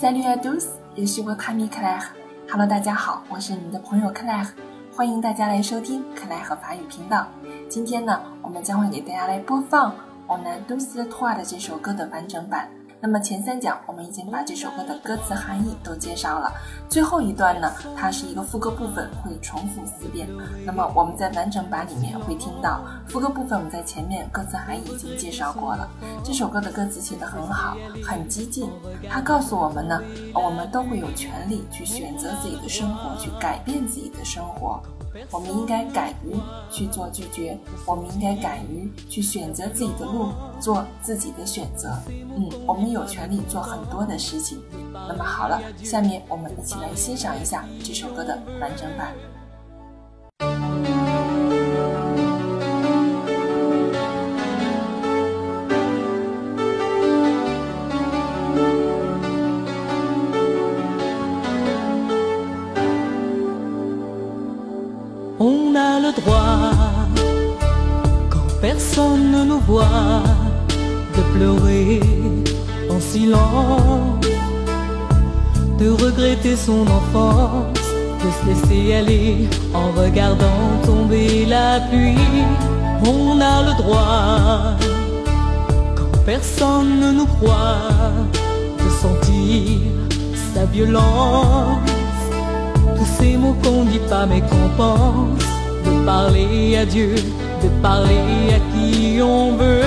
Salut à tous, je suis votre ami Claire. Hello，大家好，我是你们的朋友 Claire，欢迎大家来收听 Claire 和法语频道。今天呢，我们将会给大家来播放《On a tous le t o i》的这首歌的完整版。那么前三讲我们已经把这首歌的歌词含义都介绍了，最后一段呢，它是一个副歌部分，会重复四遍。那么我们在完整版里面会听到副歌部分，我们在前面歌词含义已经介绍过了。这首歌的歌词写得很好，很激进，它告诉我们呢，我们都会有权利去选择自己的生活，去改变自己的生活。我们应该敢于去做拒绝，我们应该敢于去选择自己的路，做自己的选择。嗯，我们有权利做很多的事情。那么好了，下面我们一起来欣赏一下这首歌的完整版。Personne ne nous voit de pleurer en silence, de regretter son enfance, de se laisser aller en regardant tomber la pluie. On a le droit, quand personne ne nous croit, de sentir sa violence. Tous ces mots qu'on dit pas mais qu'on pense, de parler à Dieu de parler à qui on veut.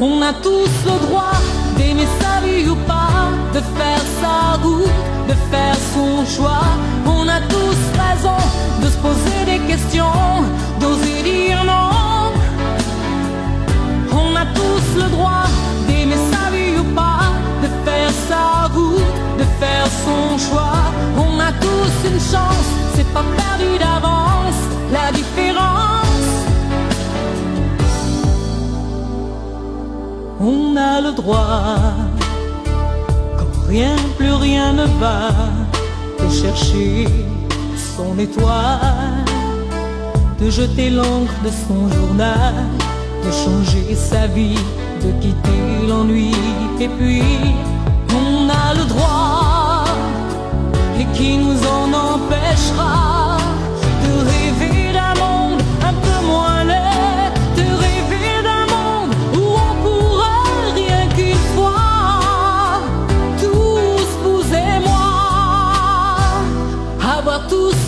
On a tous le droit d'aimer sa vie ou pas, On a le droit, quand rien, plus rien ne va, de chercher son étoile, de jeter l'encre de son journal, de changer sa vie, de quitter l'ennui, et puis on a le droit, et qui nous en empêchera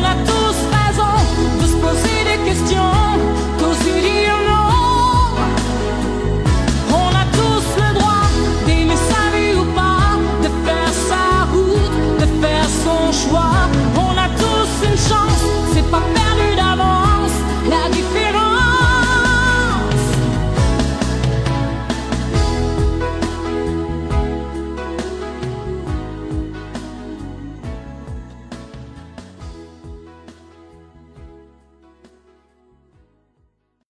la